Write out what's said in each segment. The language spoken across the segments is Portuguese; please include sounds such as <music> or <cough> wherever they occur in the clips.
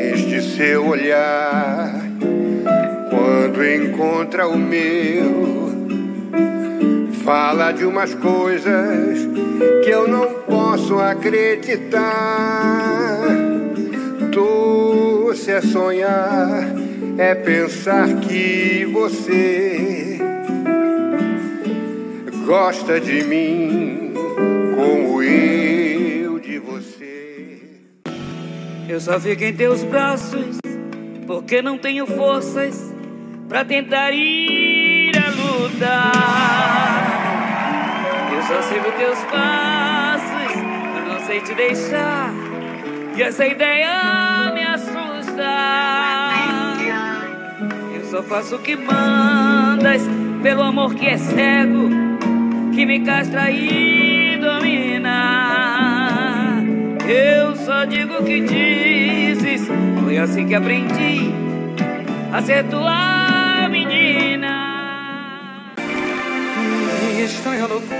Este seu olhar, quando encontra o meu, fala de umas coisas que eu não posso acreditar. Doce é sonhar, é pensar que você gosta de mim Eu só fico em teus braços porque não tenho forças para tentar ir a lutar. Eu só sigo teus passos, eu não sei te deixar. E essa ideia me assusta. Eu só faço o que mandas pelo amor que é cego, que me castra e Eu só digo o que dizes, foi assim que aprendi a ser tua menina. Minha estranha loucura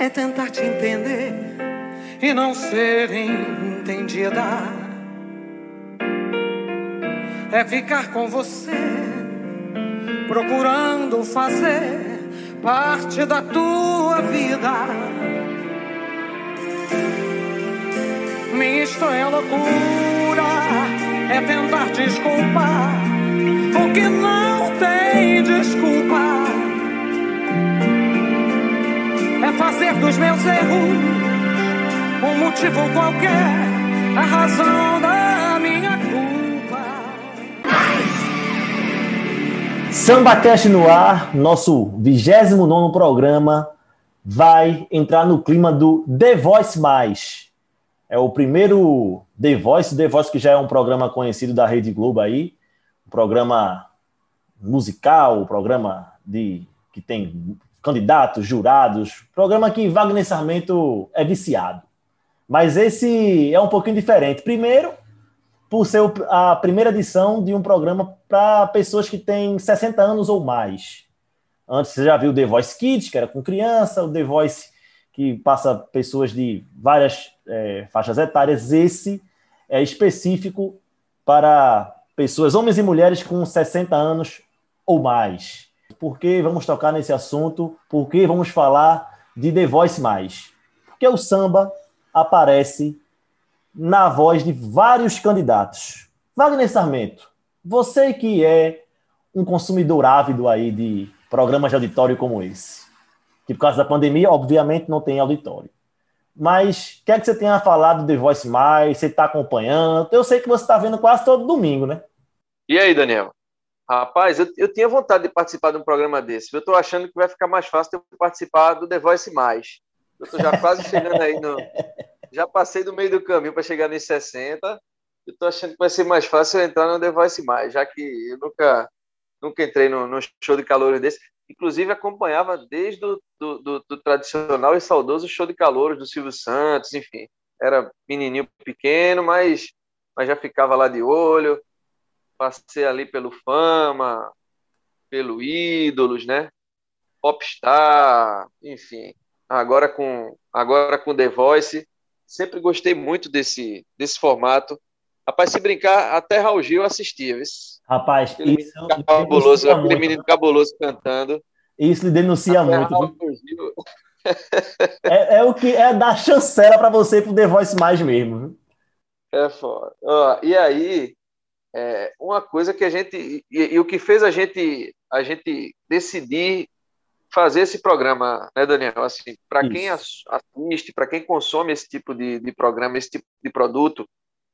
é tentar te entender e não ser entendida. É ficar com você procurando fazer parte da tua vida. Minha estranha loucura é tentar desculpar o que não tem desculpa. É fazer dos meus erros um motivo qualquer, a razão da minha Samba Cast no ar, nosso 29 programa, vai entrar no clima do The Voice Mais. É o primeiro The Voice, The Voice que já é um programa conhecido da Rede Globo aí, um programa musical, um programa de que tem candidatos, jurados, programa que Wagner Sarmento é viciado. Mas esse é um pouquinho diferente. Primeiro, por ser a primeira edição de um programa para pessoas que têm 60 anos ou mais. Antes você já viu o The Voice Kids, que era com criança, o The Voice que passa pessoas de várias é, faixas etárias. Esse é específico para pessoas, homens e mulheres com 60 anos ou mais. Por que vamos tocar nesse assunto? Por que vamos falar de The Voice mais? Porque o samba aparece na voz de vários candidatos. Wagner Sarmento, você que é um consumidor ávido aí de programas de auditório como esse, que por causa da pandemia, obviamente, não tem auditório. Mas o que é que você tem a falar do The Voice Mais? Você está acompanhando? Eu sei que você está vendo quase todo domingo, né? E aí, Daniel? Rapaz, eu, eu tinha vontade de participar de um programa desse. Eu estou achando que vai ficar mais fácil eu participar do The Voice Mais. Eu estou já quase chegando aí no, <laughs> já passei do meio do caminho para chegar nos 60. Eu tô achando que vai ser mais fácil eu entrar no Device Mais, já que eu nunca, nunca entrei no show de calor desse. Inclusive, acompanhava desde o do, do, do, tradicional e saudoso show de calor do Silvio Santos, enfim. Era menininho pequeno, mas, mas já ficava lá de olho. Passei ali pelo Fama, pelo Ídolos, né? Popstar, enfim. Agora com, agora com The Voice Sempre gostei muito desse, desse formato. Rapaz, se brincar, até Raul Gil assistia, viu? Rapaz, aquele isso menino cabuloso, aquele muito. menino cabuloso cantando. Isso lhe denuncia até muito. é, é, o que é dar chancela para você pro The Voice mais mesmo. É foda. Ó, e aí, é, uma coisa que a gente. E, e, o que fez a gente, a gente decidir fazer esse programa, né, Daniel? Assim, para quem assiste, para quem consome esse tipo de, de programa, esse tipo de produto,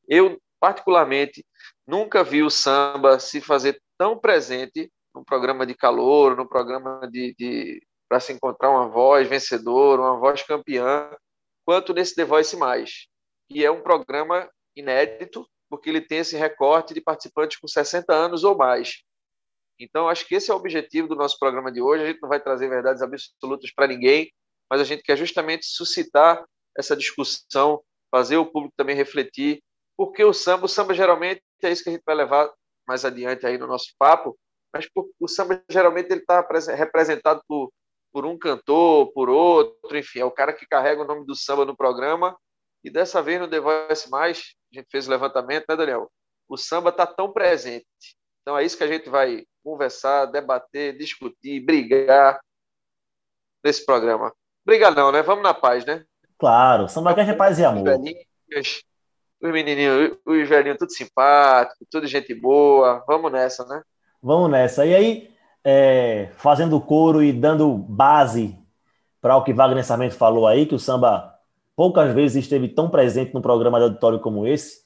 eu particularmente nunca vi o samba se fazer tão presente no programa de calor, no programa de, de para se encontrar uma voz vencedora, uma voz campeã, quanto nesse The Voice Mais, que é um programa inédito, porque ele tem esse recorte de participantes com 60 anos ou mais. Então, acho que esse é o objetivo do nosso programa de hoje. A gente não vai trazer verdades absolutas para ninguém, mas a gente quer justamente suscitar essa discussão, fazer o público também refletir, porque o samba, o samba geralmente é isso que a gente vai levar mais adiante aí no nosso papo, mas o samba geralmente ele está representado por, por um cantor, por outro, enfim, é o cara que carrega o nome do samba no programa E dessa vez no The Voice Mais, a gente fez o levantamento, né, Daniel? O samba está tão presente. Então é isso que a gente vai conversar, debater, discutir, brigar nesse programa. Brigar não, né? Vamos na paz, né? Claro, samba é paz e amor. Os menininhos, os velhinhos, tudo simpático, tudo gente boa. Vamos nessa, né? Vamos nessa. E aí, é, fazendo coro e dando base para o que Wagner Sarmento falou aí, que o samba poucas vezes esteve tão presente no programa de auditório como esse.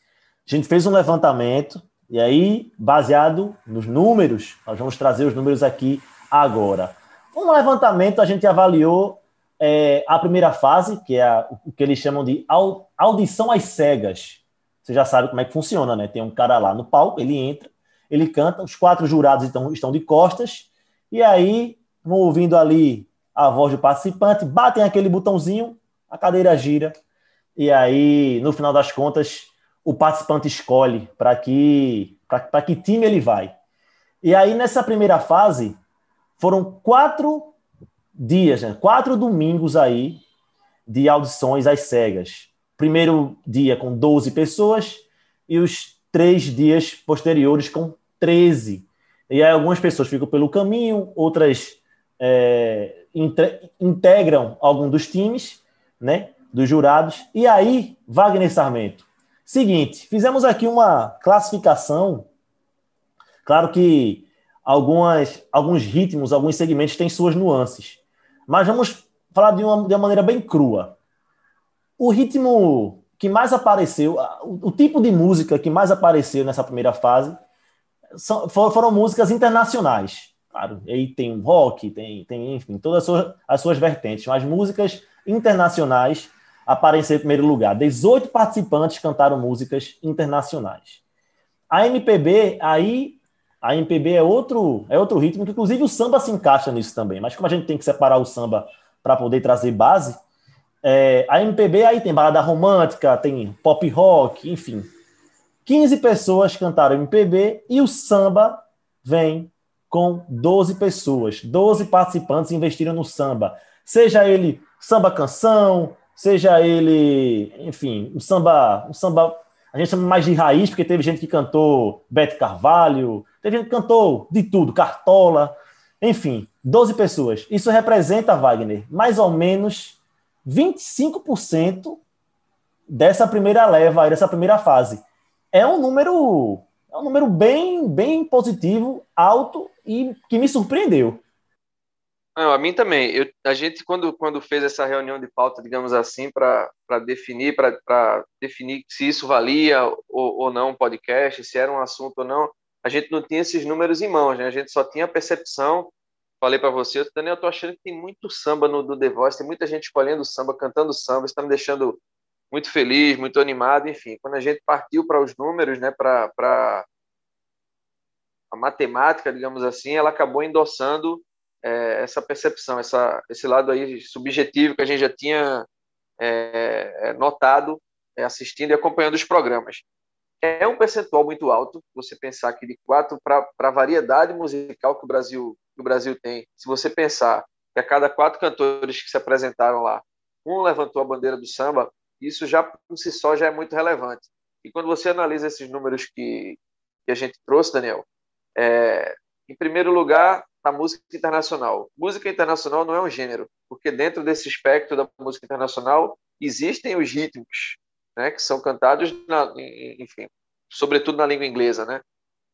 A gente fez um levantamento e aí, baseado nos números, nós vamos trazer os números aqui agora. Um levantamento, a gente avaliou é, a primeira fase, que é a, o que eles chamam de audição às cegas. Você já sabe como é que funciona, né? Tem um cara lá no palco, ele entra, ele canta, os quatro jurados estão, estão de costas, e aí vão ouvindo ali a voz do participante, batem aquele botãozinho, a cadeira gira, e aí, no final das contas, o participante escolhe para que, que time ele vai. E aí, nessa primeira fase, foram quatro dias, né? quatro domingos aí de audições às cegas. Primeiro dia com 12 pessoas e os três dias posteriores com 13. E aí algumas pessoas ficam pelo caminho, outras é, integram algum dos times, né, dos jurados. E aí, Wagner Sarmento, seguinte, fizemos aqui uma classificação. Claro que algumas, alguns ritmos, alguns segmentos têm suas nuances, mas vamos falar de uma, de uma maneira bem crua. O ritmo que mais apareceu, o, tipo de música que mais apareceu nessa primeira fase são, foram músicas internacionais. Claro, aí tem rock, tem, tem enfim, todas as suas, as suas vertentes, mas músicas internacionais apareceram em primeiro lugar. 18 participantes cantaram músicas internacionais. A MPB, aí, a MPB é outro, é outro ritmo, que inclusive o samba se encaixa nisso também, mas como a gente tem que separar o samba para poder trazer base, é, a MPB aí tem balada romântica, tem pop rock, enfim. 15 pessoas cantaram MPB e o samba vem com 12 pessoas. 12 participantes investiram no samba. Seja ele samba canção, seja ele, enfim, um samba, um samba, a gente chama mais de raiz, porque teve gente que cantou Bete Carvalho, teve gente que cantou de tudo, Cartola, enfim, 12 pessoas. Isso representa, Wagner, mais ou menos 25% dessa primeira leva, dessa primeira fase. É um número é um número bem, bem positivo, alto e que me surpreendeu. Não, a mim também. Eu, a gente, quando, quando fez essa reunião de pauta, digamos assim, para definir, para definir se isso valia ou, ou não um podcast, se era um assunto ou não, a gente não tinha esses números em mãos, né? A gente só tinha a percepção. Falei para você, Daniel, eu tô achando que tem muito samba no do The Voice, tem muita gente escolhendo samba, cantando samba, está me deixando muito feliz, muito animado, enfim. Quando a gente partiu para os números, né, para a matemática, digamos assim, ela acabou endossando é, essa percepção, essa, esse lado aí subjetivo que a gente já tinha é, é notado é, assistindo e acompanhando os programas. É um percentual muito alto, você pensar que de quatro para a variedade musical que o Brasil que o Brasil tem. Se você pensar que a cada quatro cantores que se apresentaram lá, um levantou a bandeira do samba, isso já por si só já é muito relevante. E quando você analisa esses números que, que a gente trouxe, Daniel, é, em primeiro lugar, a música internacional. Música internacional não é um gênero, porque dentro desse espectro da música internacional existem os ritmos, né, que são cantados, na, enfim, sobretudo na língua inglesa, né?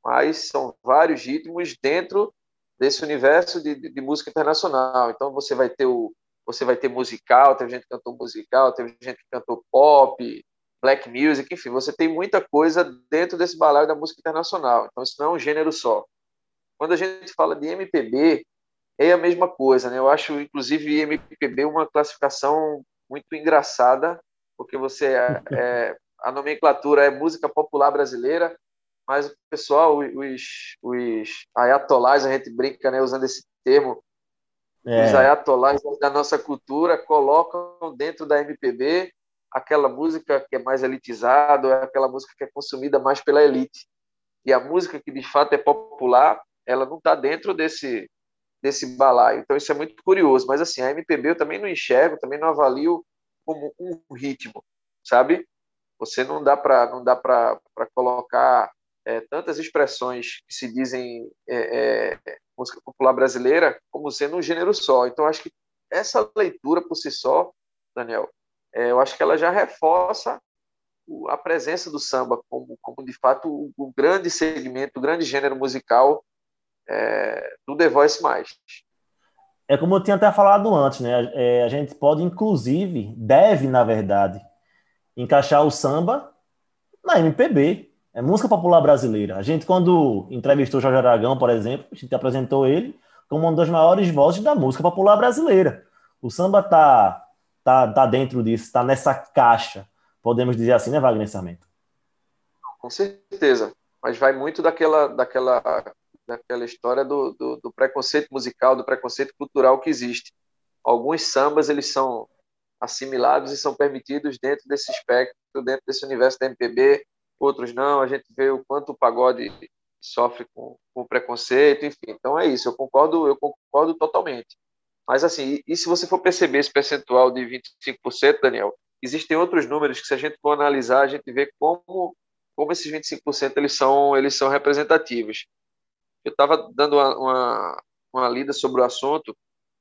Mas são vários ritmos dentro desse universo de, de, de música internacional. Então você vai ter o você vai ter musical, teve gente que cantou musical, teve gente que cantou pop, black music, enfim, você tem muita coisa dentro desse balaio da música internacional. Então isso não é um gênero só. Quando a gente fala de MPB, é a mesma coisa, né? Eu acho, inclusive, MPB uma classificação muito engraçada, porque você é, é, a nomenclatura é música popular brasileira, mas o pessoal, os, os ayatolás, a gente brinca, né, usando esse termo, é. Os ayatollahs da nossa cultura colocam dentro da MPB aquela música que é mais elitizada, é aquela música que é consumida mais pela elite. E a música que de fato é popular, ela não está dentro desse desse balaio. Então isso é muito curioso. Mas assim, a MPB eu também não enxergo, também não avalio como um ritmo. sabe? Você não dá para não dá para colocar é, tantas expressões que se dizem é, é, música popular brasileira como sendo um gênero só. Então acho que essa leitura por si só, Daniel, é, eu acho que ela já reforça a presença do samba como, como de fato o, o grande segmento, o grande gênero musical é, do The Voice mais. É como eu tinha até falado antes, né? É, a gente pode, inclusive, deve, na verdade, encaixar o samba na MPB. É música popular brasileira. A gente, quando entrevistou Jorge Aragão, por exemplo, a gente apresentou ele como uma das maiores vozes da música popular brasileira. O samba tá, tá, tá dentro disso, tá nessa caixa, podemos dizer assim, né, Wagner Sarmento? Com certeza. Mas vai muito daquela, daquela, daquela história do, do, do preconceito musical, do preconceito cultural que existe. Alguns sambas, eles são assimilados e são permitidos dentro desse espectro, dentro desse universo da MPB, outros não. A gente vê o quanto o pagode sofre com, com preconceito, enfim. Então é isso, eu concordo, eu concordo totalmente. Mas assim, e se você for perceber esse percentual de 25%, Daniel, existem outros números que se a gente for analisar, a gente vê como como esses 25% eles são eles são representativos. Eu estava dando uma, uma, uma, lida sobre o assunto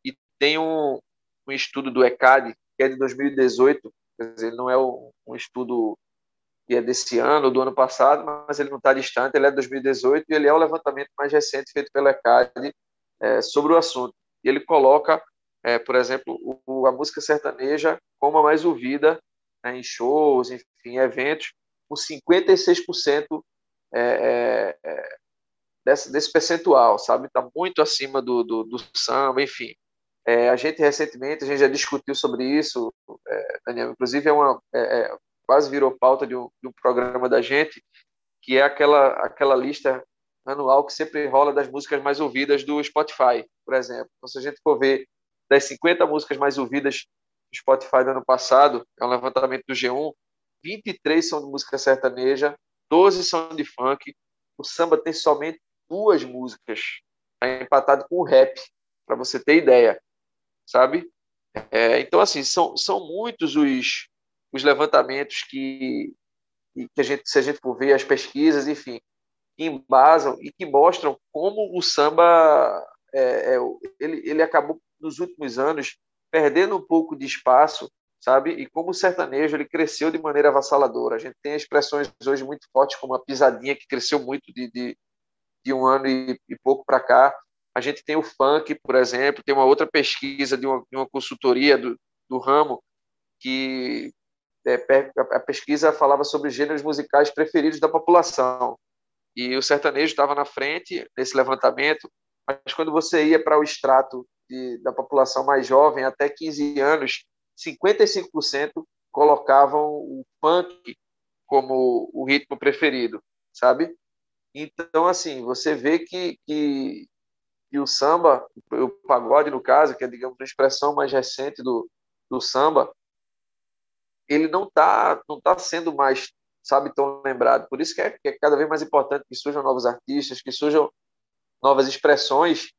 e tem um, um estudo do ECAD que é de 2018, quer dizer, não é um, um estudo que é desse ano, do ano passado, mas ele não está distante, ele é de 2018 e ele é o levantamento mais recente feito pela ECAD é, sobre o assunto. E ele coloca, é, por exemplo, o, a música sertaneja como a mais ouvida né, em shows, enfim, eventos, com 56% é, é, é, desse, desse percentual, sabe? Está muito acima do, do, do samba, enfim. É, a gente recentemente, a gente já discutiu sobre isso, é, Daniel, inclusive é uma, é, é, quase virou pauta de um, de um, programa da gente, que é aquela, aquela lista anual que sempre rola das músicas mais ouvidas do Spotify, por exemplo. Então, se a gente for ver das 50 músicas mais ouvidas do Spotify do ano passado, é um levantamento do G1, 23 são de música sertaneja, 12 são de funk, o samba tem somente duas músicas, tá empatado com o rap, para você ter ideia sabe? É, então, assim, são, são muitos os, os levantamentos que, que a gente, se a gente for ver as pesquisas, enfim, que embasam e que mostram como o samba é, é, ele, ele acabou nos últimos anos perdendo um pouco de espaço, sabe? E como o sertanejo ele cresceu de maneira avassaladora. A gente tem expressões hoje muito fortes como a pisadinha que cresceu muito de, de, de um ano e, e pouco para cá. A gente tem o funk, por exemplo, tem uma outra pesquisa de uma, de uma consultoria do, do ramo que a pesquisa falava sobre os gêneros musicais preferidos da população. E o sertanejo estava na frente nesse levantamento, mas quando você ia para o extrato de, da população mais jovem, até 15 anos, 55% colocavam o funk como o ritmo preferido, sabe? Então, assim, você vê que, que e o samba, o pagode no caso, que é, digamos, a expressão mais recente do, do samba, ele não está não tá sendo mais, sabe, tão lembrado. Por isso que é, que é cada vez mais importante que surjam novos artistas, que surjam novas expressões,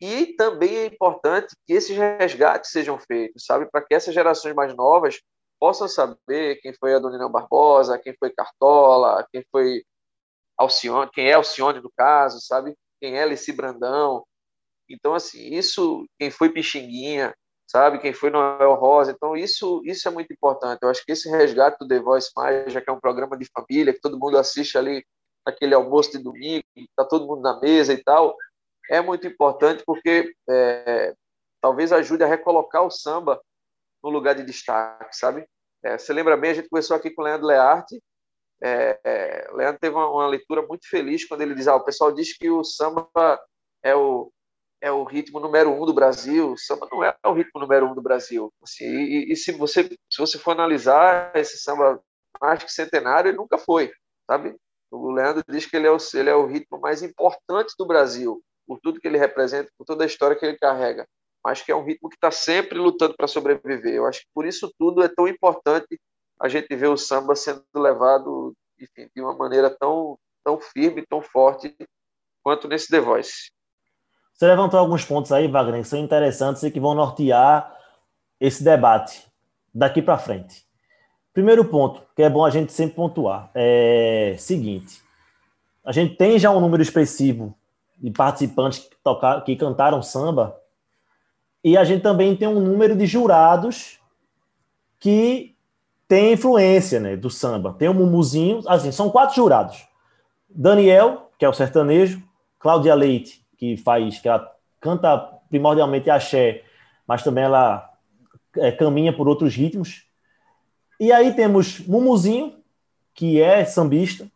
e também é importante que esses resgates sejam feitos, sabe, para que essas gerações mais novas possam saber quem foi a Dona Barbosa, quem foi Cartola, quem foi Alcione, quem é Alcione no caso, sabe? Quem é Alice Brandão, então, assim, isso, quem foi Pixinguinha, sabe? Quem foi Noel Rosa. Então, isso, isso é muito importante. Eu acho que esse resgate do The Voice Mais, já que é um programa de família, que todo mundo assiste ali naquele almoço de domingo, está todo mundo na mesa e tal, é muito importante porque é, talvez ajude a recolocar o samba no lugar de destaque, sabe? É, você lembra bem, a gente começou aqui com o Leandro Learte, é, é, Leandro teve uma, uma, leitura muito feliz quando ele diz: ah, o pessoal diz que o samba é o, é o ritmo número um do Brasil, samba não é o ritmo número um do Brasil. Assim, e, e, se você se você for analisar esse samba mais que centenário, ele nunca foi, sabe? O Leandro diz que ele é o, ele é o ritmo mais importante do Brasil, por tudo que ele representa, por toda a história que ele carrega, mas que é um ritmo que está sempre lutando para sobreviver. Eu acho que por isso tudo é tão importante a gente ver o samba sendo levado enfim, de uma maneira tão, tão firme, tão forte quanto nesse The Voice. Você levantou alguns pontos aí, Wagner, que são interessantes e que vão nortear esse debate daqui para frente. Primeiro ponto, que é bom a gente sempre pontuar, é seguinte: a gente tem já um número expressivo de participantes que, tocar, que cantaram samba, e a gente também tem um número de jurados que tem influência né, do samba. Tem o Mumuzinho, assim, são quatro jurados. Daniel, que é o sertanejo, Cláudia Leite, que faz, que ela canta primordialmente axé, mas também ela é, caminha por outros ritmos. E aí temos Mumuzinho, que é sambista,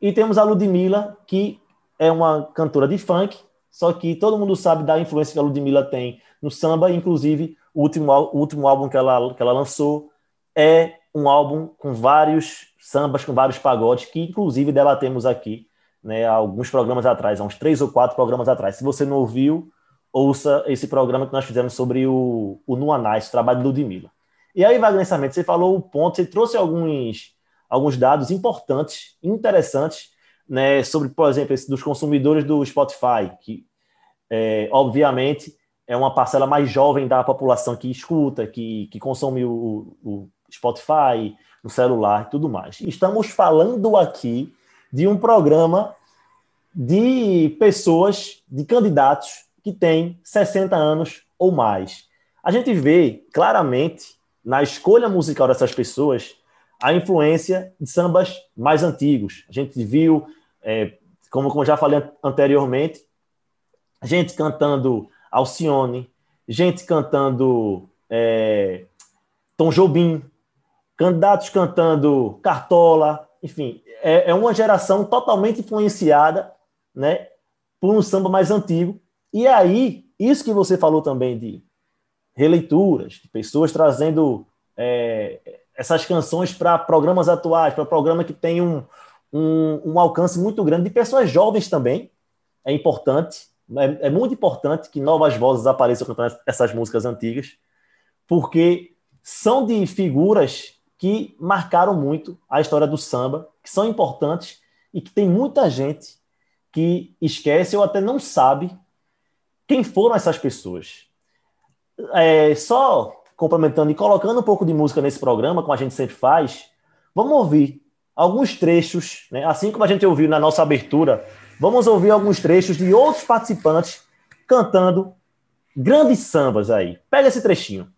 e temos a Ludmilla, que é uma cantora de funk, só que todo mundo sabe da influência que a Ludmilla tem no samba, inclusive o último, o último álbum que ela, que ela lançou é um álbum com vários sambas, com vários pagodes, que inclusive debatemos aqui né, alguns programas atrás, há uns três ou quatro programas atrás. Se você não ouviu, ouça esse programa que nós fizemos sobre o, o Nuanais, o trabalho do Ludmilla. E aí, Wagner você falou o ponto, você trouxe alguns, alguns dados importantes, interessantes, né, sobre, por exemplo, esse dos consumidores do Spotify, que, é, obviamente, é uma parcela mais jovem da população que escuta, que, que consome o, o Spotify, no celular e tudo mais. Estamos falando aqui de um programa de pessoas, de candidatos que têm 60 anos ou mais. A gente vê claramente na escolha musical dessas pessoas a influência de sambas mais antigos. A gente viu, é, como, como já falei anteriormente, gente cantando Alcione, gente cantando é, Tom Jobim, candidatos cantando Cartola, enfim, é, é uma geração totalmente influenciada né, por um samba mais antigo. E aí, isso que você falou também de releituras, de pessoas trazendo é, essas canções para programas atuais, para programa que tem um, um, um, alcance muito grande de pessoas jovens também. É importante, é, é, muito importante que novas vozes apareçam cantando essas músicas antigas, porque são de figuras que marcaram muito a história do samba, que são importantes e que tem muita gente que esquece ou até não sabe quem foram essas pessoas. É, só complementando e colocando um pouco de música nesse programa, como a gente sempre faz, vamos ouvir alguns trechos, né? assim como a gente ouviu na nossa abertura, vamos ouvir alguns trechos de outros participantes cantando grandes sambas aí. Pega esse trechinho.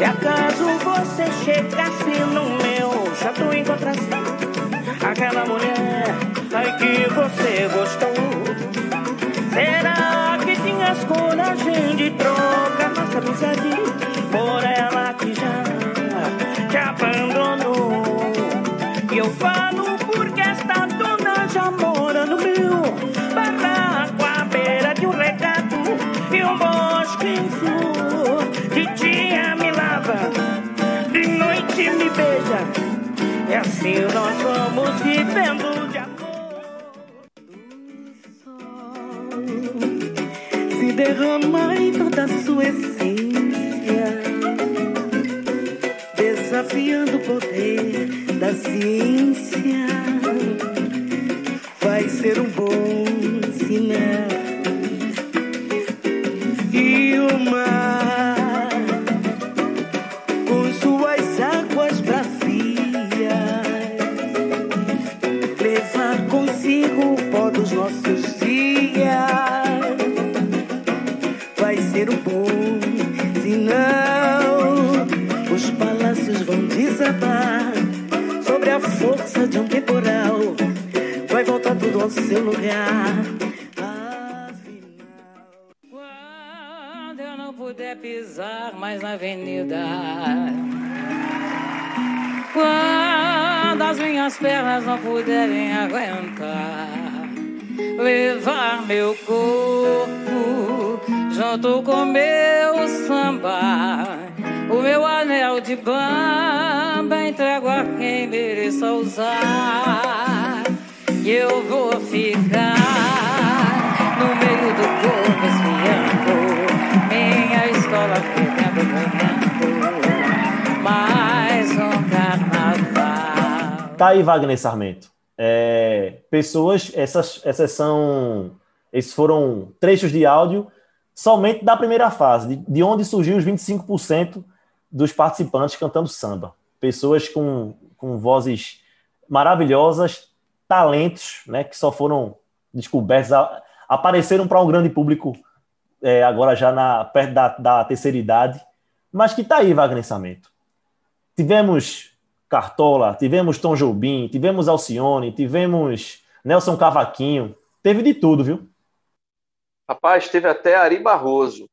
Se acaso você chegasse no meu chato e encontrasse aquela mulher ai que você gostou, será que tinhas coragem de trocar nossa amizade por ela que já te abandonou? E eu falo ficar no meio do esfriando, minha escola. Tá aí, Wagner Sarmento é, pessoas, essas, essas são, esses foram trechos de áudio somente da primeira fase, de, de onde surgiu os 25% dos participantes cantando samba. Pessoas com, com vozes maravilhosas, talentos, né, que só foram descobertos, apareceram para um grande público é, agora já na, perto da, da terceira idade, mas que está aí, Wagner Samento. Tivemos Cartola, tivemos Tom Jobim, tivemos Alcione, tivemos Nelson Cavaquinho, teve de tudo, viu? Rapaz, teve até Ari Barroso.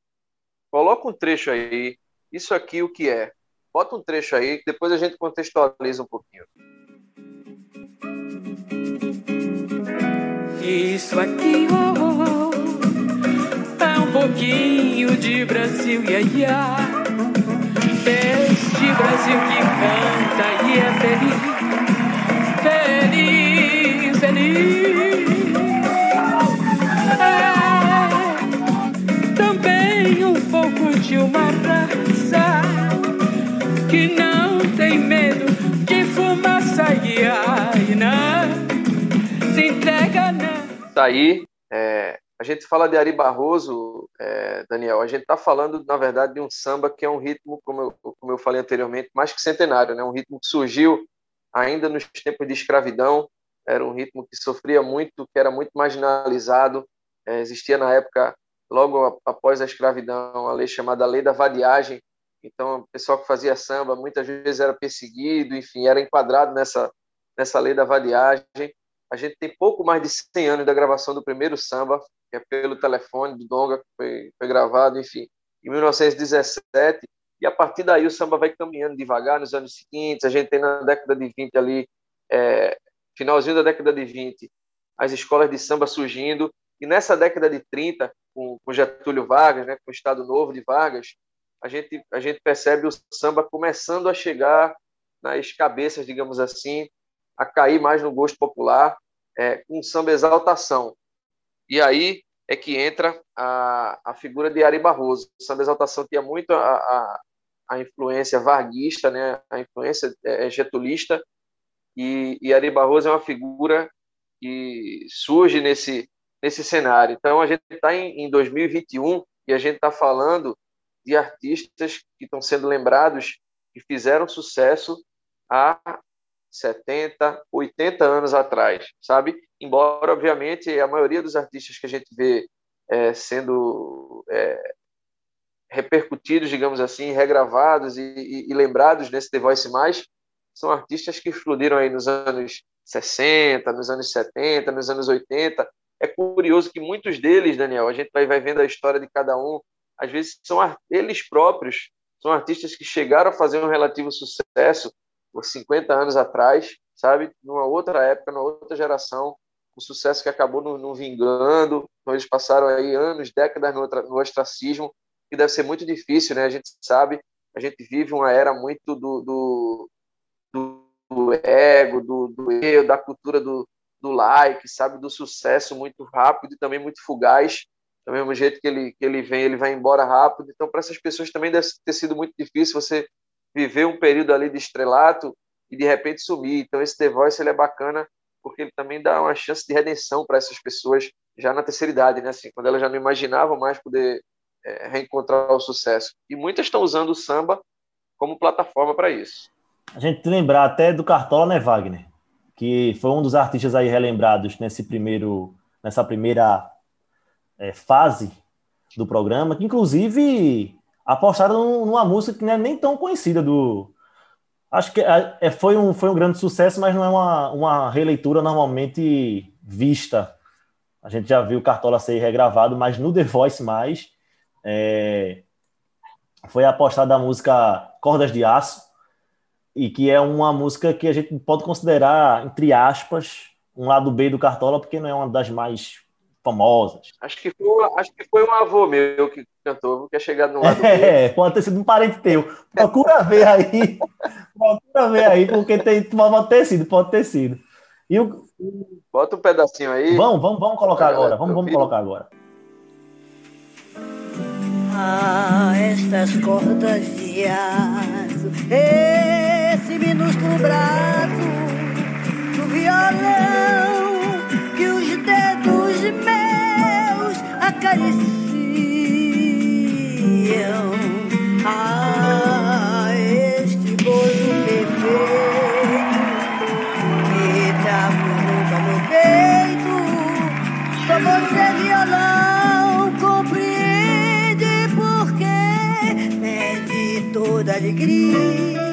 Coloca um trecho aí. Isso aqui o que é? Bota um trecho aí, depois a gente contextualiza um pouquinho. Isso aqui oh, oh, é um pouquinho de Brasil, ia, ia. Este Brasil que canta e é feliz, feliz, feliz. É também um pouco de uma raça que não tem medo não. Tá aí. É, a gente fala de Ari Barroso, é, Daniel. A gente está falando, na verdade, de um samba que é um ritmo, como eu, como eu falei anteriormente, mais que centenário, né? Um ritmo que surgiu ainda nos tempos de escravidão. Era um ritmo que sofria muito, que era muito marginalizado. É, existia na época logo após a escravidão, a lei chamada Lei da Vadiagem. Então, o pessoal que fazia samba muitas vezes era perseguido, enfim, era enquadrado nessa, nessa lei da vadiagem. A gente tem pouco mais de 100 anos da gravação do primeiro samba, que é pelo telefone do Donga, que foi, foi gravado, enfim, em 1917. E a partir daí o samba vai caminhando devagar nos anos seguintes. A gente tem na década de 20 ali, é, finalzinho da década de 20, as escolas de samba surgindo. E nessa década de 30, com, com Getúlio Vargas, né, com o Estado Novo de Vargas, a gente, a gente percebe o samba começando a chegar nas cabeças, digamos assim, a cair mais no gosto popular, é, com samba exaltação. E aí é que entra a, a figura de Ari Barroso. O samba exaltação tinha muito a, a, a influência varguista, né, a influência é, getulista, e, e Ari Barroso é uma figura que surge nesse, nesse cenário. Então, a gente está em, em 2021 e a gente está falando de artistas que estão sendo lembrados que fizeram sucesso há 70, 80 anos atrás, sabe? Embora, obviamente, a maioria dos artistas que a gente vê é, sendo é, repercutidos, digamos assim, regravados e, e, e, lembrados nesse The Voice Mais, são artistas que explodiram aí nos anos 60, nos anos 70, nos anos 80, é curioso que muitos deles, Daniel, a gente vai, vai vendo a história de cada um, às vezes são eles próprios, são artistas que chegaram a fazer um relativo sucesso por 50 anos atrás, sabe? Numa outra época, numa outra geração, um sucesso que acabou não, vingando. Então, eles passaram aí anos, décadas no, no ostracismo, que deve ser muito difícil, né? A gente sabe, a gente vive uma era muito do, do, do, do ego, do, do eu, da cultura do, do like, sabe, do sucesso muito rápido e também muito fugaz. Do mesmo jeito que ele, que ele vem, ele vai embora rápido. Então, para essas pessoas também deve ter sido muito difícil você viver um período ali de estrelato e de repente sumir. Então, esse The Voice ele é bacana porque ele também dá uma chance de redenção para essas pessoas já na terceira idade, né? Assim, quando elas já não imaginavam mais poder é, reencontrar o sucesso. E muitas estão usando o samba como plataforma para isso. A gente lembrar até do Cartola, né, Wagner? que foi um dos artistas aí relembrados nesse primeiro, nessa primeira é, fase do programa, que inclusive apostaram numa música que não é nem tão conhecida do. Acho que é, é, foi, um, foi um grande sucesso, mas não é uma, uma releitura normalmente vista. A gente já viu Cartola ser regravado, mas no The Voice mais é, foi apostada a música Cordas de Aço, e que é uma música que a gente pode considerar, entre aspas, um lado B do Cartola, porque não é uma das mais famosas. Acho que foi, acho que foi um avô meu que cantou, que <laughs> é chegado no lado É, pode ter sido um parente teu. Procura ver aí. <laughs> procura ver aí, porque tem, pode ter sido, pode ter sido. E o... Bota um pedacinho aí. Vamos, vamos, vamos colocar agora. Vamos, vamos colocar agora. Ah, estas cordas de aço. Esse minúsculo braço do violão meus acariciam. Ah, este gozo perfeito que transforma no peito. Só você, violão, compreende porque perde toda alegria.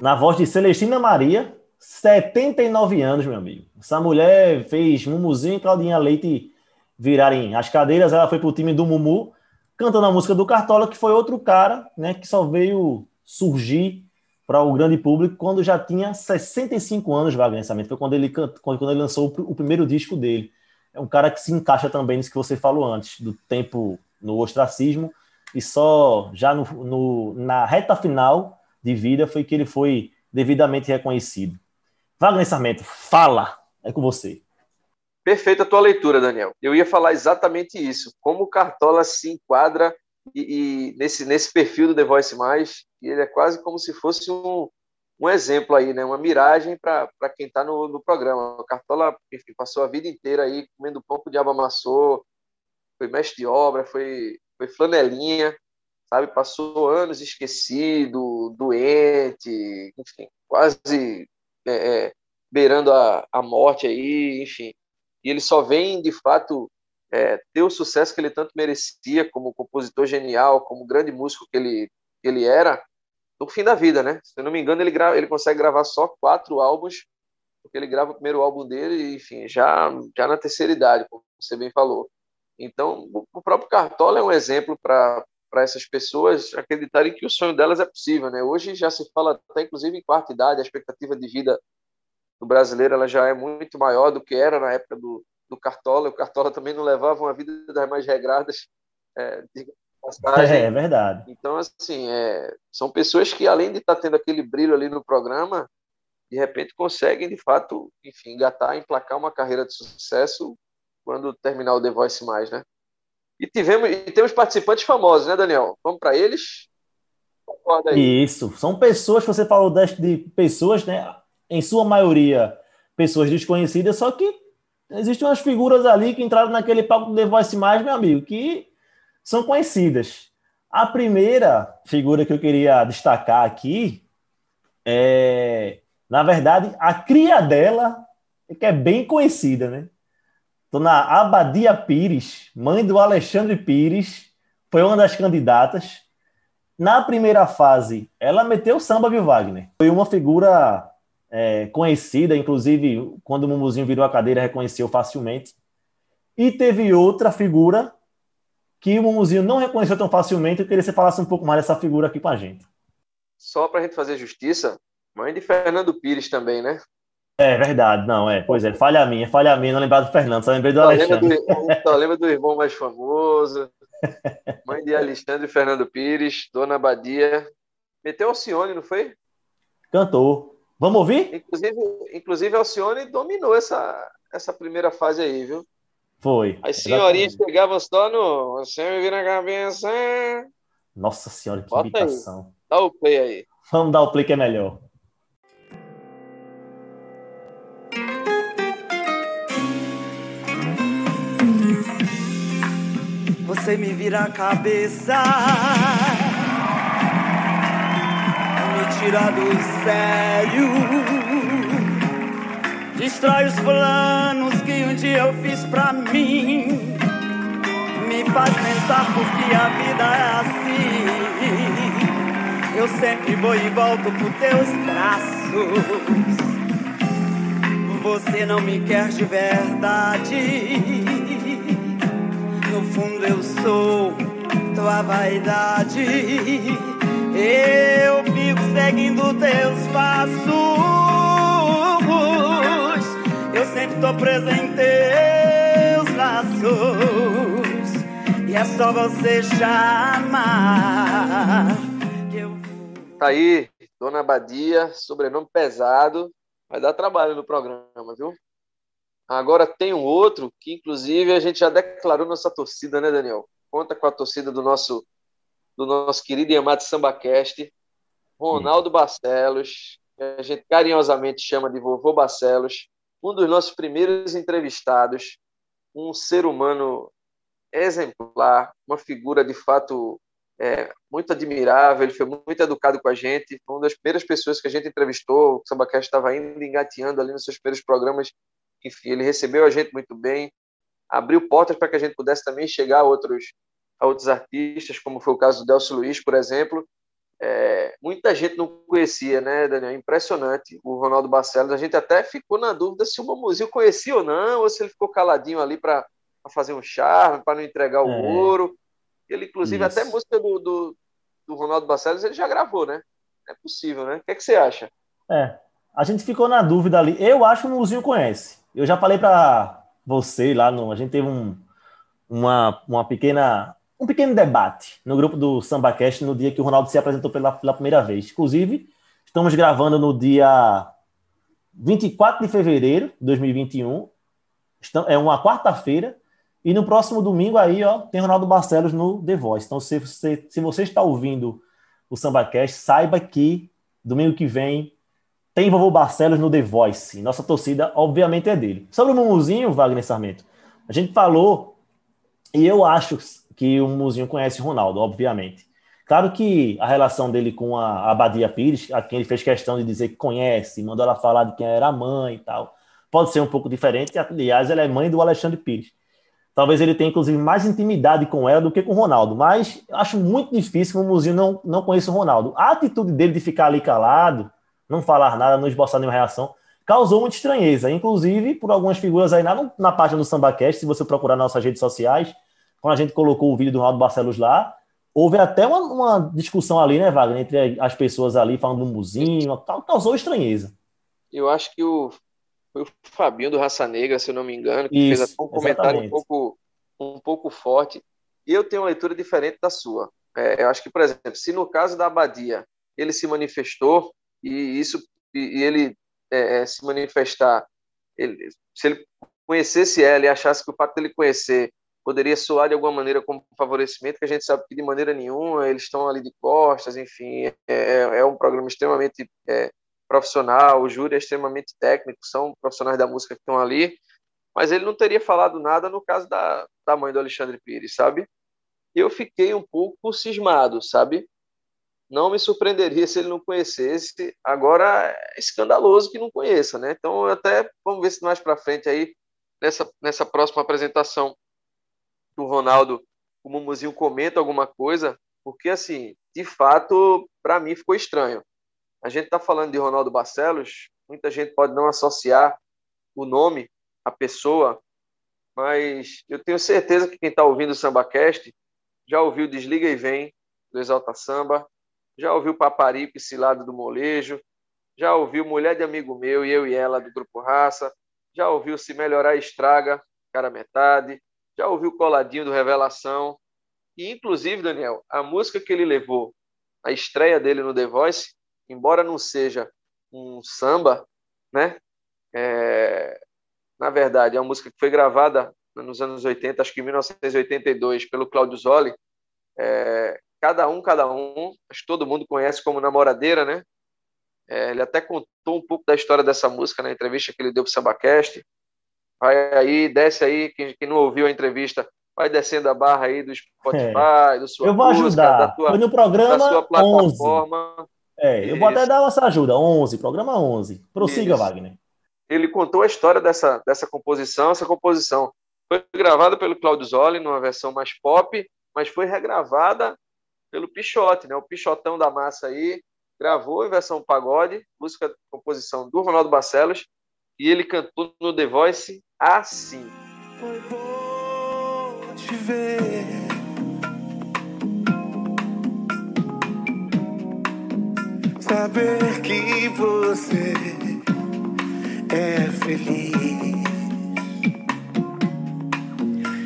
Na voz de Celestina Maria, 79 anos, meu amigo. Essa mulher fez Mumuzinho e Claudinha Leite virarem as cadeiras. Ela foi pro time do Mumu, cantando a música do Cartola, que foi outro cara, né, que só veio surgir para o grande público quando já tinha 65 anos, Wagner. Foi quando ele, quando ele lançou o primeiro disco dele. É um cara que se encaixa também nisso que você falou antes, do tempo no ostracismo, e só já no, no, na reta final de vida foi que ele foi devidamente reconhecido. Wagner Sarmento, fala, é com você. Perfeita a tua leitura, Daniel. Eu ia falar exatamente isso. Como o Cartola se enquadra e, e nesse, nesse perfil do The Voice Mais, ele é quase como se fosse um, um exemplo aí, né? uma miragem para quem está no, no programa. O Cartola enfim, passou a vida inteira aí comendo pão que o diabo amassou, foi mestre de obra, foi, foi flanelinha, sabe? Passou anos esquecido, doente, enfim, quase é, é, beirando a, a morte aí, enfim. E ele só vem, de fato, é, ter o sucesso que ele tanto merecia como compositor genial, como grande músico que ele, que ele era, no fim da vida, né? Se eu não me engano, ele, grava, ele consegue gravar só quatro álbuns, porque ele grava o primeiro álbum dele, enfim, já, já na terceira idade, como você bem falou. Então, o próprio Cartola é um exemplo para essas pessoas acreditarem que o sonho delas é possível. Né? Hoje já se fala até, inclusive, em quarta idade, a expectativa de vida do brasileiro ela já é muito maior do que era na época do, do Cartola. O Cartola também não levava uma vida das mais regradas. É, é, é verdade. Então, assim, é, são pessoas que, além de estar tendo aquele brilho ali no programa, de repente conseguem, de fato, enfim, engatar, emplacar uma carreira de sucesso quando terminar o The Voice mais, né? E tivemos e temos participantes famosos, né, Daniel? Vamos para eles? Concorda aí. Isso, são pessoas, você falou de pessoas, né? Em sua maioria, pessoas desconhecidas, só que existem umas figuras ali que entraram naquele palco do The Voice mais, meu amigo, que são conhecidas. A primeira figura que eu queria destacar aqui é, na verdade, a cria dela, que é bem conhecida, né? Dona Abadia Pires, mãe do Alexandre Pires, foi uma das candidatas. Na primeira fase, ela meteu samba, viu, Wagner? Foi uma figura é, conhecida, inclusive, quando o Mumuzinho virou a cadeira, reconheceu facilmente. E teve outra figura que o Mumuzinho não reconheceu tão facilmente. Eu queria que você falasse um pouco mais dessa figura aqui com a gente. Só para a gente fazer justiça, mãe de Fernando Pires também, né? É verdade, não, é. Pois é, falha minha, falha minha, não lembrar do Fernando, só lembrei do só Alexandre. Lembra do, só lembra do irmão mais famoso. <laughs> Mãe de Alexandre Fernando Pires, Dona Badia. Meteu Alcione, não foi? Cantou. Vamos ouvir? Inclusive, inclusive Alcione dominou essa, essa primeira fase aí, viu? Foi. As senhorinhas pegavam só no. Você me vira a cabeça. Nossa senhora, que Bota imitação. Aí. Dá o play aí. Vamos dar o play que é melhor. Você me vira a cabeça, me tira do sério, destrói os planos que um dia eu fiz pra mim, me faz pensar porque a vida é assim. Eu sempre vou e volto por teus braços. Você não me quer de verdade no fundo eu sou tua vaidade. Eu fico seguindo teus passos. Eu sempre tô preso em teus laços. E é só você chamar. Eu Tá aí, Dona Badia, sobrenome pesado. Vai dar trabalho no programa, viu? Agora tem um outro que, inclusive, a gente já declarou nossa torcida, né, Daniel? Conta com a torcida do nosso, do nosso querido e amado SambaCast, Ronaldo Barcelos, que a gente carinhosamente chama de Vovô Barcelos, um dos nossos primeiros entrevistados, um ser humano exemplar, uma figura de fato é, muito admirável, ele foi muito educado com a gente, foi uma das primeiras pessoas que a gente entrevistou, o SambaCast estava ainda engateando ali nos seus primeiros programas enfim, ele recebeu a gente muito bem, abriu portas para que a gente pudesse também chegar a outros, a outros artistas, como foi o caso do Delcio Luiz, por exemplo. É, muita gente não conhecia, né, Daniel? Impressionante o Ronaldo Barcelos. A gente até ficou na dúvida se o Mamuzio conhecia ou não, ou se ele ficou caladinho ali para fazer um charme, para não entregar o é. ouro. Ele, inclusive, Isso. até música do, do, do, Ronaldo Barcelos ele já gravou, né? É possível, né? O que, é que você acha? É, a gente ficou na dúvida ali. Eu acho que o Muzinho conhece. Eu já falei para você lá no. A gente teve um, uma, uma pequena um pequeno debate no grupo do SambaCast no dia que o Ronaldo se apresentou pela, pela primeira vez. Inclusive, estamos gravando no dia 24 de fevereiro de 2021. É uma quarta-feira. E no próximo domingo aí, ó, tem Ronaldo Barcelos no The Voice. Então, se você, se você está ouvindo o SambaCast, saiba que domingo que vem tem Vovô Barcelos no The Voice. Nossa torcida, obviamente, é dele. Sobre o Mumuzinho, Wagner Sarmento, a gente falou, e eu acho que o Muzinho conhece o Ronaldo, obviamente. Claro que a relação dele com a Abadia Pires, a quem ele fez questão de dizer que conhece, mandou ela falar de quem era a mãe e tal, pode ser um pouco diferente. Aliás, ela é mãe do Alexandre Pires. Talvez ele tenha, inclusive, mais intimidade com ela do que com o Ronaldo, mas acho muito difícil que o Muzinho não, não conheça o Ronaldo. A atitude dele de ficar ali calado, não falar nada, não esboçar nenhuma reação, causou muita estranheza, inclusive por algumas figuras aí na, na página do SambaCast, se você procurar nas nossas redes sociais, quando a gente colocou o vídeo do Ronaldo Barcelos lá, houve até uma, uma, discussão ali, né, Wagner, entre as pessoas ali falando do muzinho, causou estranheza. Eu acho que o, foi o Fabinho do Raça Negra, se eu não me engano, que Isso, fez um comentário um pouco, um pouco forte. E eu tenho uma leitura diferente da sua. É, eu acho que, por exemplo, se no caso da Abadia ele se manifestou e isso e, ele é, é se manifestar, ele, se ele conhecesse ela e achasse que o fato dele conhecer poderia soar de alguma maneira como favorecimento, que a gente sabe que de maneira nenhuma eles estão ali de costas, enfim, é, é, é um programa extremamente é, profissional, o júri é extremamente técnico, são profissionais da música que estão ali, mas ele não teria falado nada no caso da, da mãe do Alexandre Pires, sabe? Eu fiquei um pouco cismado, sabe? Não me surpreenderia se ele não conhecesse. Agora é escandaloso que não conheça, né? Então até vamos ver se mais para frente aí nessa nessa próxima apresentação o Ronaldo, o Mumuzinho comenta alguma coisa, porque, assim, de fato, para mim ficou estranho. A gente está falando de Ronaldo Barcelos, muita gente pode não associar o nome, a pessoa, mas eu tenho certeza que quem está ouvindo o SambaCast já ouviu Desliga e Vem, do Exalta Samba, já ouviu Paparipe, Cilado do Molejo, já ouviu Mulher de Amigo Meu e Eu e Ela, do Grupo Raça, já ouviu Se Melhorar Estraga, Cara Metade, já ouviu Coladinho do Revelação. E, inclusive, Daniel, a música que ele levou, a estreia dele no The Voice, embora não seja um samba, né? É, na verdade, é uma música que foi gravada nos anos 80, acho que em 1982, pelo Claudio Zoli. É, cada um, cada um, acho que todo mundo conhece como Namoradeira, né? É, ele até contou um pouco da história dessa música na entrevista que ele deu para o Sabacast. Vai aí, desce aí, quem, quem não ouviu a entrevista, vai descendo a barra aí do Spotify, é. do sua Eu vou música, ajudar. Da tua, Foi no programa da sua plataforma. 11. É, eu vou até dar essa ajuda. 11, programa 11. Prossiga, Isso. Wagner. Ele contou a história dessa, dessa composição. Essa composição foi gravada pelo Claudio Zoli numa versão mais pop, mas foi regravada pelo Pichote, né? O Pichotão da massa aí gravou em versão pagode, música composição do Ronaldo Barcelos, e ele cantou no The Voice assim. Foi bom te ver. Saber que você é feliz.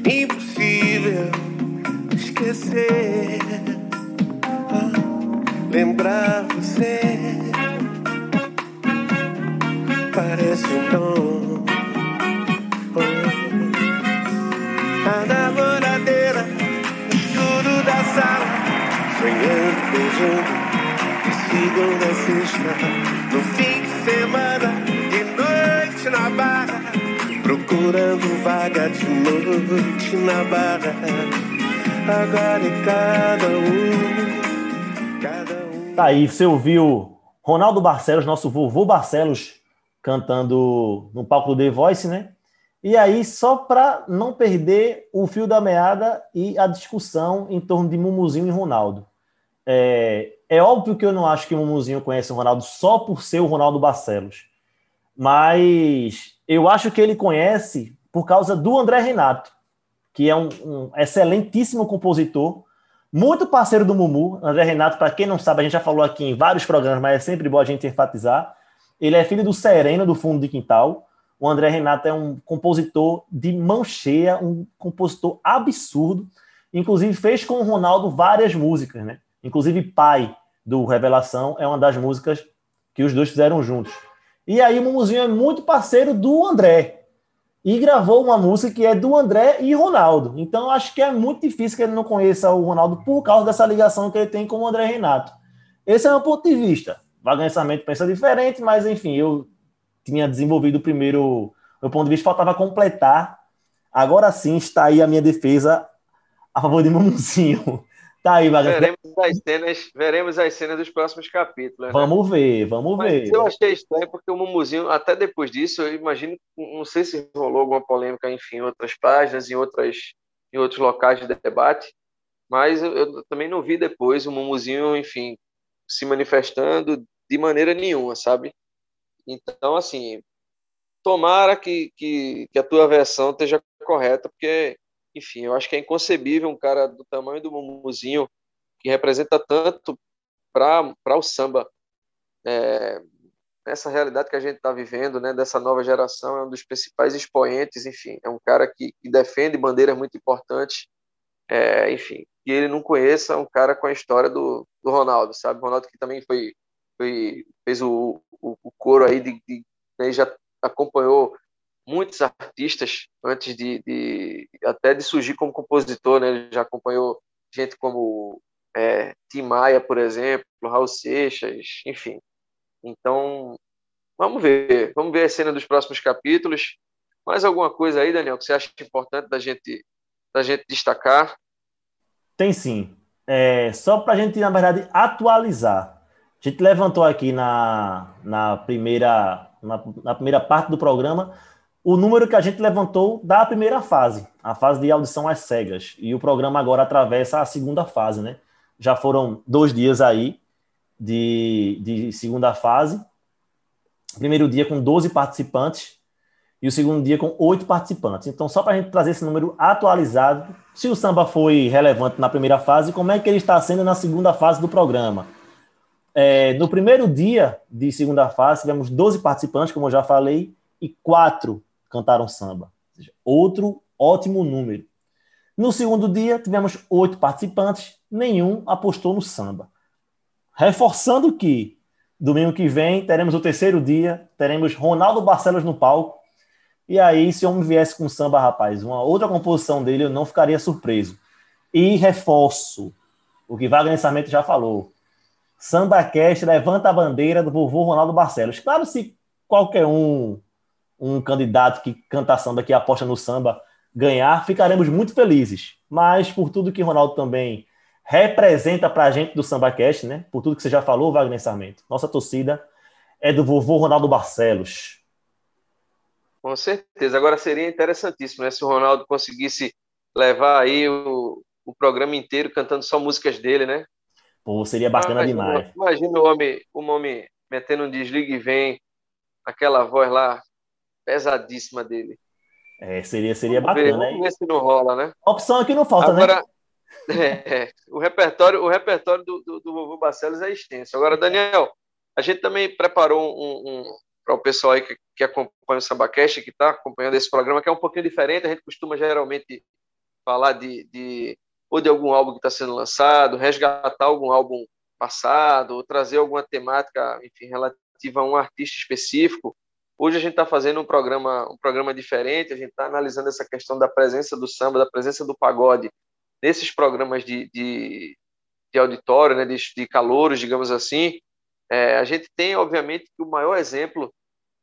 Impossível esquecer. Lembrar você. Parece um tom A namoradeira escuro da sala Sonhando, beijando De segunda a sexta No fim de semana De noite na barra Procurando vaga de noite na barra. Agora é cada um Cada um Tá aí, você ouviu Ronaldo Barcelos, nosso vovô Barcelos, cantando no palco do The Voice, né? E aí, só para não perder o fio da meada e a discussão em torno de Mumuzinho e Ronaldo. É, É óbvio que eu não acho que o Mumuzinho conhece o Ronaldo só por ser o Ronaldo Barcelos. Mas eu acho que ele conhece por causa do André Renato, que é um, um excelentíssimo compositor, muito parceiro do Mumu. André Renato, para quem não sabe, a gente já falou aqui em vários programas, mas é sempre bom a gente enfatizar. Ele é filho do Sereno, do fundo de quintal. O André Renato é um compositor de mão cheia, um compositor absurdo. Inclusive, fez com o Ronaldo várias músicas, né? Inclusive, Pai, do Revelação, é uma das músicas que os dois fizeram juntos. E aí, o Mumuzinho é muito parceiro do André. E gravou uma música que é do André e Ronaldo. Então, acho que é muito difícil que ele não conheça o Ronaldo por causa dessa ligação que ele tem com o André Renato. Esse é meu ponto de vista. Wagner Samento pensa diferente, mas enfim, eu tinha desenvolvido o primeiro. Meu ponto de vista faltava completar. Agora sim está aí a minha defesa a favor de Mamuzinho. Tá aí, Wagner. Veremos as cenas, veremos as cenas dos próximos capítulos. Né? Vamos ver, vamos Mas ver. Eu achei estranho porque o Mumuzinho, até depois disso, eu imagino, não sei se rolou alguma polêmica, enfim, em outras páginas, em, outras, em outros locais de debate, mas eu, eu também não vi depois o Mumuzinho, enfim, se manifestando de maneira nenhuma, sabe? Então, assim, tomara que, que, que a tua versão esteja correta, porque, enfim, eu acho que é inconcebível um cara do tamanho do Mumuzinho, que representa tanto para o samba, é, nessa realidade que a gente está vivendo, né, dessa nova geração, é um dos principais expoentes, enfim, é um cara que, que defende bandeiras muito importantes, é, enfim, que ele não conheça um cara com a história do, do Ronaldo, sabe? Ronaldo que também foi, foi fez o, o, o coro aí de, de né, já acompanhou muitos artistas antes de, de, até de surgir como compositor, né? Ele já acompanhou gente como é, Tim Maia, por exemplo, Raul Seixas, enfim. Então, vamos ver, vamos ver a cena dos próximos capítulos. Mais alguma coisa aí, Daniel, que você acha importante da gente da gente destacar? Tem sim. É, só para a gente, na verdade, atualizar. A gente levantou aqui na, na, primeira, na, na, primeira parte do programa o número que a gente levantou da primeira fase, a fase de audição às cegas. E o programa agora atravessa a segunda fase, né? Já foram dois dias aí de, de segunda fase. Primeiro dia com 12 participantes e o segundo dia com oito participantes. Então, só para a gente trazer esse número atualizado, se o samba foi relevante na primeira fase, como é que ele está sendo na segunda fase do programa? É, no primeiro dia de segunda fase, tivemos 12 participantes, como eu já falei, e quatro cantaram samba. Outro ótimo número. No segundo dia, tivemos oito participantes, nenhum apostou no samba. Reforçando que domingo que vem teremos o terceiro dia, teremos Ronaldo Barcelos no palco, e aí, se o homem viesse com samba, rapaz, uma outra composição dele, eu não ficaria surpreso. E reforço o que Wagner Sarmento já falou. Samba Cast levanta a bandeira do vovô Ronaldo Barcelos. Claro, se qualquer um, um candidato que canta samba, que aposta no samba, ganhar, ficaremos muito felizes. Mas por tudo que Ronaldo também representa para a gente do Samba Cast, né? Por tudo que você já falou, Wagner Sarmento. Nossa torcida é do vovô Ronaldo Barcelos. Com certeza. Agora seria interessantíssimo né, se o Ronaldo conseguisse levar aí o, o programa inteiro cantando só músicas dele, né? Pô, seria bacana imagina, demais. Imagina o homem, o homem metendo um desligue e vem, aquela voz lá pesadíssima dele. É, seria, seria vamos bacana, ver, ver se não rola, né? A opção aqui não falta, Agora, né? <laughs> É, o repertório, o repertório do, do, do vovô Barcelos é extenso. Agora, Daniel, a gente também preparou um, um para o pessoal aí que, que acompanha o SambaCast, que está acompanhando esse programa, que é um pouquinho diferente. A gente costuma geralmente falar de, de ou de algum álbum que está sendo lançado, resgatar algum álbum passado, ou trazer alguma temática, enfim, relativa a um artista específico. Hoje a gente está fazendo um programa, um programa diferente. A gente está analisando essa questão da presença do samba, da presença do pagode nesses programas de, de, de auditório, né, de, de calouros, digamos assim. É, a gente tem, obviamente, o maior exemplo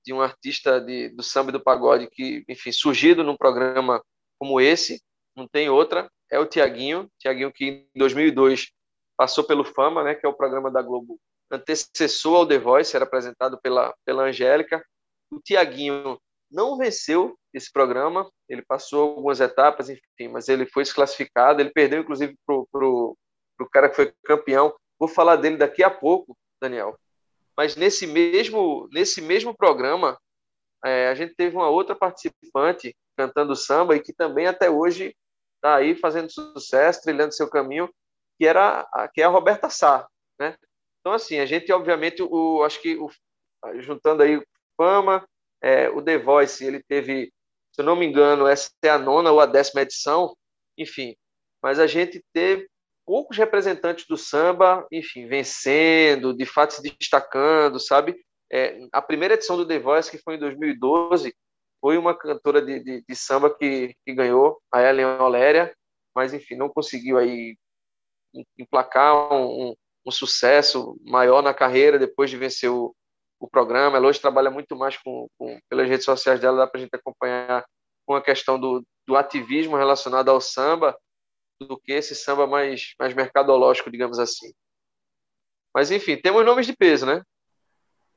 de um artista de, do samba e do pagode que, enfim, surgido num programa como esse, não tem outra, é o Tiaguinho, Tiaguinho que em 2002 passou pelo Fama, né, que é o programa da Globo antecessor ao The Voice, era apresentado pela, pela Angélica. O Tiaguinho não venceu esse programa, ele passou algumas etapas, enfim, mas ele foi desclassificado, ele perdeu inclusive para o cara que foi campeão, vou falar dele daqui a pouco, Daniel. Mas nesse mesmo, nesse mesmo programa, é, a gente teve uma outra participante cantando samba e que também até hoje está aí fazendo sucesso, trilhando seu caminho, que era que é a Roberta Sá, né? Então assim, a gente obviamente o acho que o, juntando aí Fama, é, o The Voice, ele teve, se eu não me engano, essa é a nona ou a décima edição, enfim, mas a gente teve poucos representantes do samba, enfim, vencendo, de fato se destacando, sabe? É, a primeira edição do The Voice, que foi em 2012, foi uma cantora de, de, de samba que, que, ganhou, a Ellen Oléria, mas enfim, não conseguiu aí emplacar um, um, sucesso maior na carreira depois de vencer o, o programa. Ela hoje trabalha muito mais com, com pelas redes sociais dela, dá para a gente acompanhar com a questão do, do ativismo relacionado ao samba, do que esse samba mais, mais mercadológico, digamos assim. Mas enfim, temos nomes de peso, né?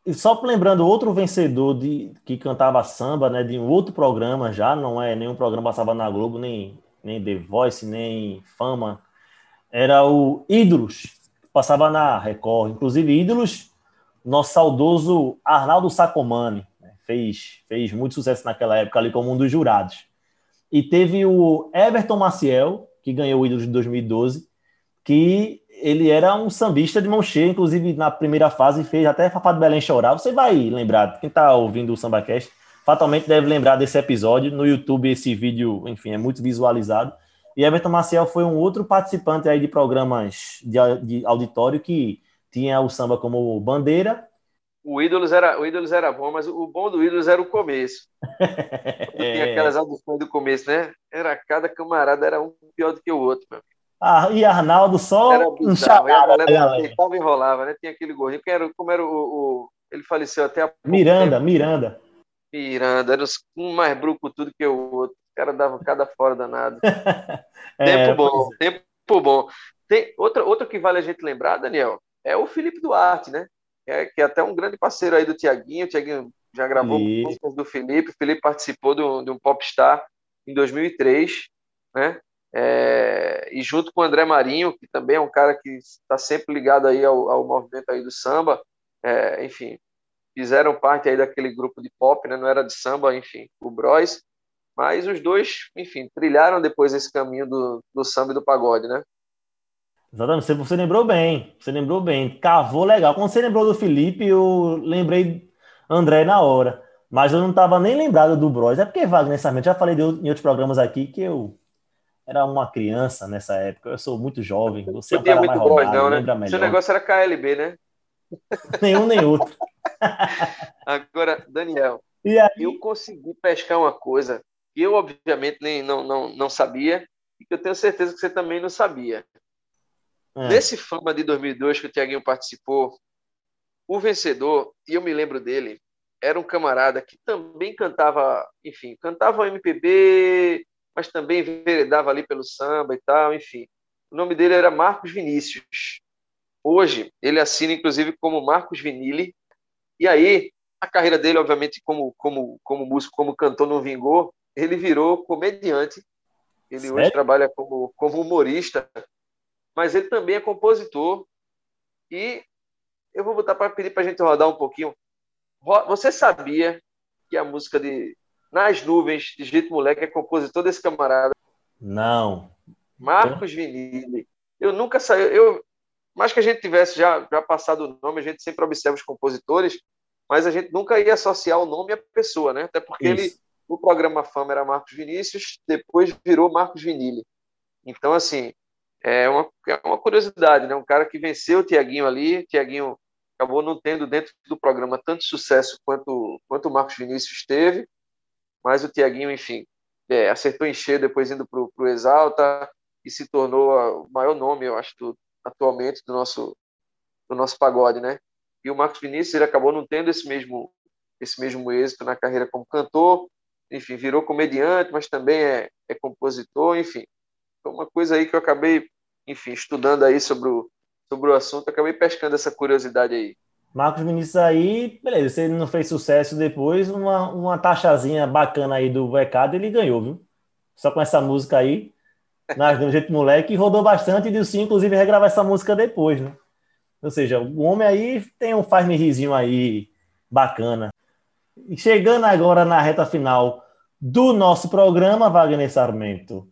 E só lembrando, outro vencedor de, que cantava samba, né, de um outro programa já, não é nenhum programa passava na Globo, nem, nem The Voice, nem Fama, era o Ídolos, passava na Record. Inclusive, Ídolos, nosso saudoso Arnaldo Sacomani, né, fez, fez muito sucesso naquela época ali como um dos jurados. E teve o Everton Maciel, que ganhou o Ídolos de 2012, que ele era um sambista de mão cheia, inclusive na primeira fase fez até Fafá do Belém chorar. Você vai lembrar, quem está ouvindo o SambaCast, fatalmente deve lembrar desse episódio. No YouTube esse vídeo, enfim, é muito visualizado. E Everton Maciel foi um outro participante aí de programas de, de auditório que tinha o samba como bandeira. O Ídolos era, o Ídolos era bom, mas o bom do Ídolos era o começo. <laughs> é... Tinha aquelas audições do começo, né? Era cada camarada era um pior do que o outro, meu. Ah, e Arnaldo só um a galera deitava e enrolava, né? Tinha aquele gordinho, que era, como era o, o Ele faleceu até a Miranda. Miranda. Miranda, era um mais bruco tudo que o outro. O cara dava cada fora danado. <laughs> é, tempo bom, é. tempo bom. Tem outra, outra que vale a gente lembrar, Daniel, é o Felipe Duarte, né? É, que é até um grande parceiro aí do Tiaguinho. O Tiaguinho já gravou e... músicas do Felipe. O Felipe participou de um, de um Popstar em 2003, né? É, e junto com o André Marinho, que também é um cara que está sempre ligado aí ao, ao, movimento aí do samba, é, enfim, fizeram parte aí daquele grupo de pop, né? não era de samba, enfim, o Bros, mas os dois, enfim, trilharam depois esse caminho do, do samba e do pagode, né? Exatamente, você lembrou bem, você lembrou bem, cavou legal. Quando você lembrou do Felipe, eu lembrei André na hora, mas eu não estava nem lembrado do Bros. É porque, Wagner, já falei de, em outros programas aqui que eu era uma criança nessa época. Eu sou muito jovem. Você é um mais roubado, não, né? melhor. Seu negócio era KLB, né? <laughs> Nenhum nem outro. <laughs> Agora, Daniel, eu consegui pescar uma coisa que eu, obviamente, nem, não, não, não sabia e que eu tenho certeza que você também não sabia. É. Nesse Fama de 2002 que o Tiaguinho participou, o vencedor, e eu me lembro dele, era um camarada que também cantava, enfim, cantava MPB, mas também veredava ali pelo samba e tal, enfim. O nome dele era Marcos Vinícius. Hoje, ele assina, inclusive, como Marcos Vinili. E aí, a carreira dele, obviamente, como, como, como músico, como cantor, não vingou. Ele virou comediante. Ele Sério? hoje trabalha como, como humorista. Mas ele também é compositor. E eu vou botar para pedir para a gente rodar um pouquinho. Você sabia que a música de nas nuvens, de Jeito Moleque, é compositor desse camarada. Não. Marcos Vinili. Eu nunca saí. Eu, mais que a gente tivesse já, já passado o nome, a gente sempre observa os compositores, mas a gente nunca ia associar o nome à pessoa, né? Até porque Isso. ele, no programa Fama era Marcos Vinícius, depois virou Marcos Vinili. Então, assim, é uma, é uma curiosidade, né? Um cara que venceu o Tiaguinho ali, o Tiaguinho acabou não tendo dentro do programa tanto sucesso quanto, quanto o Marcos Vinícius teve, mas o Tiaguinho, enfim, é, acertou em cheio depois indo para o Exalta e se tornou o maior nome, eu acho, do, atualmente do nosso, do nosso pagode, né? E o Marcos Vinícius ele acabou não tendo esse mesmo, esse mesmo êxito na carreira como cantor, enfim, virou comediante, mas também é, é compositor, enfim. Foi uma coisa aí que eu acabei, enfim, estudando aí sobre o, sobre o assunto, acabei pescando essa curiosidade aí. Marcos Vinícius aí, beleza, se ele não fez sucesso depois, uma, uma taxazinha bacana aí do mercado ele ganhou, viu? Só com essa música aí, nas do jeito moleque, rodou bastante e sim, inclusive, regravar essa música depois, né? Ou seja, o homem aí tem um faz-me risinho aí bacana. E chegando agora na reta final do nosso programa, Wagner Sarmento,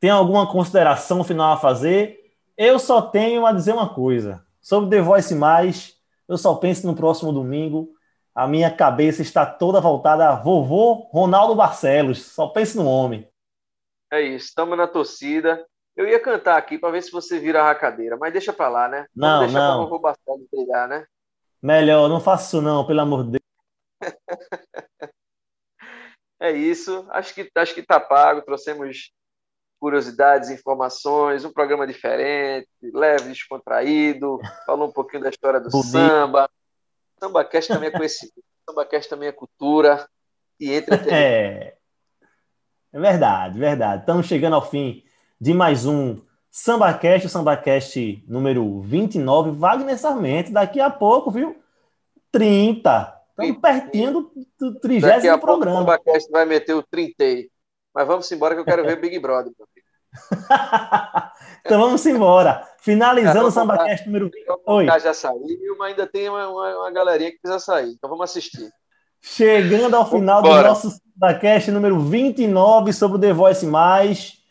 tem alguma consideração final a fazer? Eu só tenho a dizer uma coisa. Sobre The Voice Mais, eu só penso no próximo domingo. A minha cabeça está toda voltada a vovô Ronaldo Barcelos. Só penso no homem. É isso, estamos na torcida. Eu ia cantar aqui para ver se você vira a cadeira, mas deixa para lá, né? Não, Vamos deixar não. para o vovô Barcelos brilhar, né? Melhor, não faça isso não, pelo amor de Deus. <laughs> É isso. Acho que acho que tá pago. Trouxemos curiosidades, informações, um programa diferente, leve, descontraído. Falou um pouquinho da história do Bonito. samba. Samba Cast também é conhecido. <laughs> Samba Cast também é cultura e entretenimento. É. É verdade, verdade. Estamos chegando ao fim de mais um SambaCast, o SambaCast número 29. Wagner Sarmento, daqui a pouco, viu? 30. Estamos pertinho do, do Daqui 30 a pouco o programa. Samba Cast vai meter o 30. Mas vamos embora que eu quero ver Big Brother. meu filho. <laughs> então vamos embora. Finalizando o SambaCast número O Oi. Kaká já saiu, mas ainda tem uma, uma, uma galerinha que precisa sair. Então vamos assistir. Chegando ao final do Bora. nosso SambaCast número 29 sobre o The Voice Mais.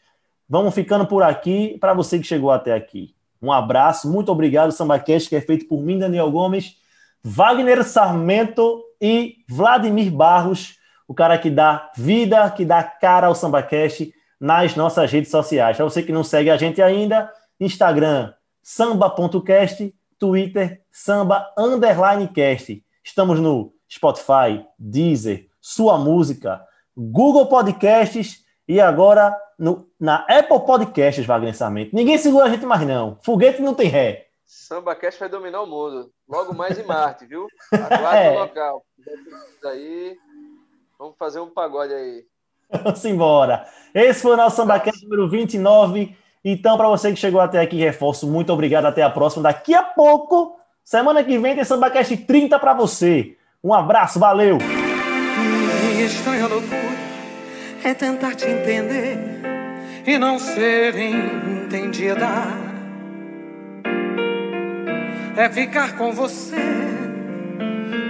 Vamos ficando por aqui. Para você que chegou até aqui, um abraço. Muito obrigado, SambaCast, que é feito por mim, Daniel Gomes, Wagner Sarmento e Vladimir Barros, o cara que dá vida, que dá cara ao SambaCast nas nossas redes sociais. Para você que não segue a gente ainda, Instagram, samba.cast, Twitter, samba underline cast. Estamos no Spotify, Deezer, Sua Música, Google Podcasts e agora no, na Apple Podcasts, Wagner Sarmento. Ninguém segura a gente mais não. Foguete não tem ré. Samba Cast vai dominar o mundo. Logo mais em Marte, viu? <laughs> Aguarde É. o local. Aí, vamos fazer um pagode aí. <laughs> Vamos embora. Esse foi o nosso SambaCast número 29. Então, para você que chegou até aqui, reforço, muito obrigado. Até a próxima. Daqui a pouco, semana que vem, tem SambaCast 30 para você. Um abraço, valeu! Minha estranha loucura é tentar te entender e não ser entendida. É ficar com você,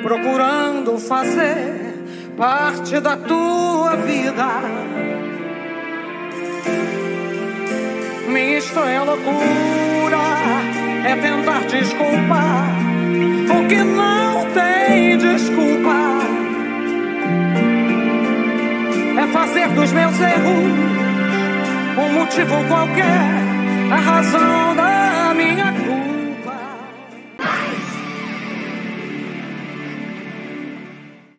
procurando fazer parte da tua vida. Minha estranha loucura é tentar desculpar o que não tem desculpa. É fazer dos meus erros um motivo qualquer, a razão da